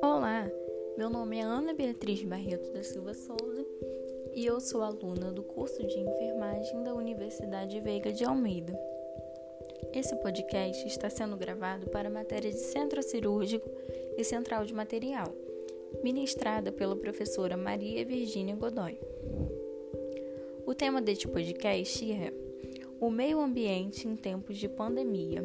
Olá, meu nome é Ana Beatriz Barreto da Silva Souza e eu sou aluna do curso de enfermagem da Universidade Veiga de Almeida. Esse podcast está sendo gravado para a matéria de centro cirúrgico e central de material, ministrada pela professora Maria Virgínia Godoy. O tema deste podcast é O meio ambiente em tempos de pandemia.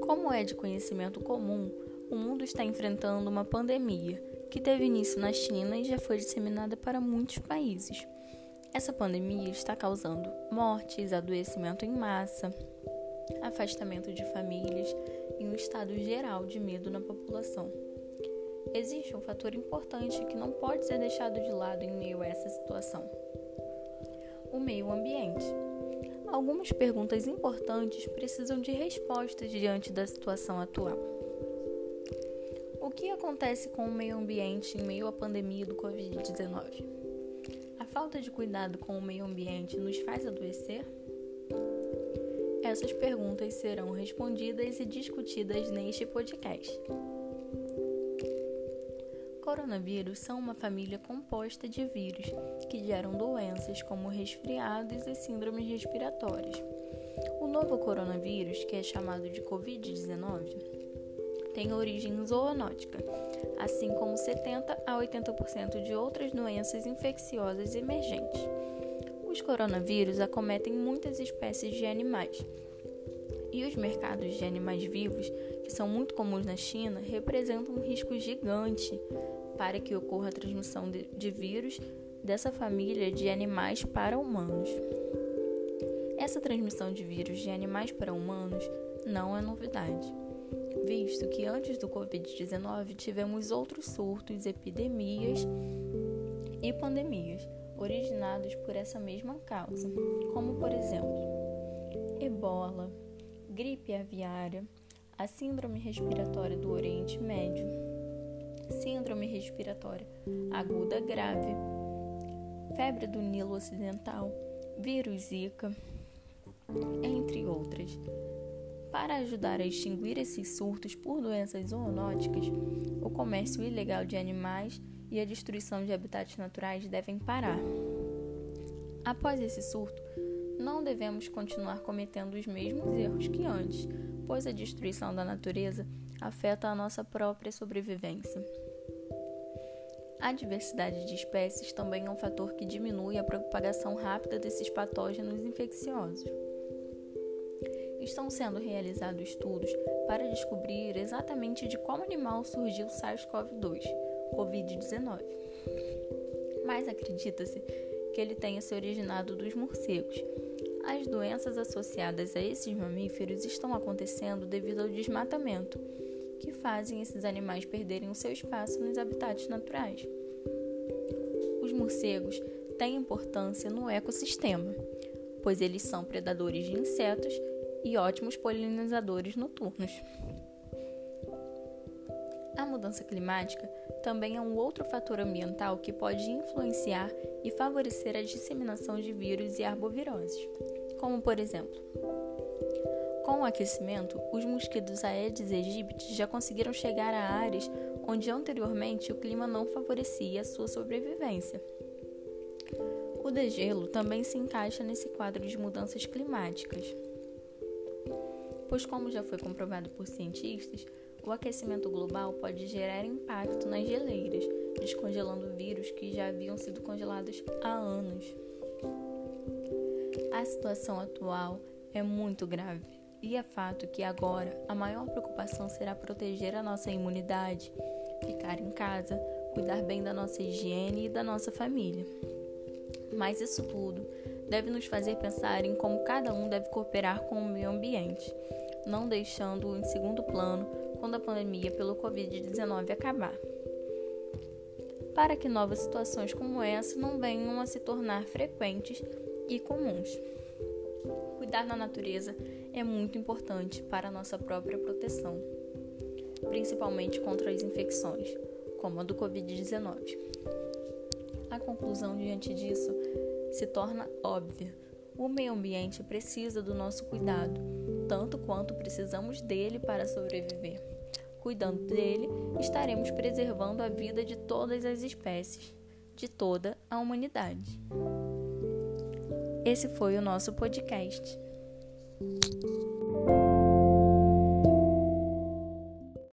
Como é de conhecimento comum, o mundo está enfrentando uma pandemia que teve início na China e já foi disseminada para muitos países. Essa pandemia está causando mortes, adoecimento em massa, afastamento de famílias e um estado geral de medo na população. Existe um fator importante que não pode ser deixado de lado em meio a essa situação: o meio ambiente. Algumas perguntas importantes precisam de respostas diante da situação atual. O que acontece com o meio ambiente em meio à pandemia do Covid-19? A falta de cuidado com o meio ambiente nos faz adoecer? Essas perguntas serão respondidas e discutidas neste podcast coronavírus são uma família composta de vírus que geram doenças como resfriados e síndromes respiratórias. O novo coronavírus, que é chamado de Covid-19, tem origem zoonótica, assim como 70 a 80% de outras doenças infecciosas emergentes. Os coronavírus acometem muitas espécies de animais. E os mercados de animais vivos, que são muito comuns na China, representam um risco gigante para que ocorra a transmissão de, vírus dessa família de animais para humanos. Essa transmissão de vírus de animais para humanos não é novidade, visto que antes do Covid-19 tivemos outros surtos, epidemias e pandemias originados por essa mesma causa, como por exemplo, ebola, gripe aviária, a síndrome respiratória do Oriente Médio, síndrome respiratória aguda grave, febre do Nilo Ocidental, vírus Zika, entre outras. Para ajudar a extinguir esses surtos por doenças zoonóticas, o comércio ilegal de animais e a destruição de habitats naturais devem parar. Após esse surto, não devemos continuar cometendo os mesmos erros que antes, pois a destruição da natureza afeta a nossa própria sobrevivência. A diversidade de espécies também é um fator que diminui a propagação rápida desses patógenos infecciosos. Estão sendo realizados estudos para descobrir exatamente de qual animal surgiu o SARS-CoV-2, Covid-19. Mas acredita-se que ele tenha se originado dos morcegos. As doenças associadas a esses mamíferos estão acontecendo devido ao desmatamento que fazem esses animais perderem o seu espaço nos habitats naturais. Os morcegos têm importância no ecossistema, pois eles são predadores de insetos e ótimos polinizadores noturnos. Mudança climática também é um outro fator ambiental que pode influenciar e favorecer a disseminação de vírus e arboviroses, como por exemplo, com o aquecimento, os mosquitos Aedes aegypti já conseguiram chegar a áreas onde anteriormente o clima não favorecia a sua sobrevivência. O degelo também se encaixa nesse quadro de mudanças climáticas, pois, como já foi comprovado por cientistas, o aquecimento global pode gerar impacto nas geleiras, descongelando vírus que já haviam sido congelados há anos. A situação atual é muito grave e é fato que agora a maior preocupação será proteger a nossa imunidade, ficar em casa, cuidar bem da nossa higiene e da nossa família. Mas isso tudo deve nos fazer pensar em como cada um deve cooperar com o meio ambiente, não deixando-o em segundo plano quando a pandemia pelo Covid-19 acabar. Para que novas situações como essa não venham a se tornar frequentes e comuns. Cuidar da natureza é muito importante para a nossa própria proteção, principalmente contra as infecções, como a do Covid-19. A conclusão diante disso se torna óbvia. O meio ambiente precisa do nosso cuidado, tanto quanto precisamos dele para sobreviver. Cuidando dele, estaremos preservando a vida de todas as espécies, de toda a humanidade. Esse foi o nosso podcast.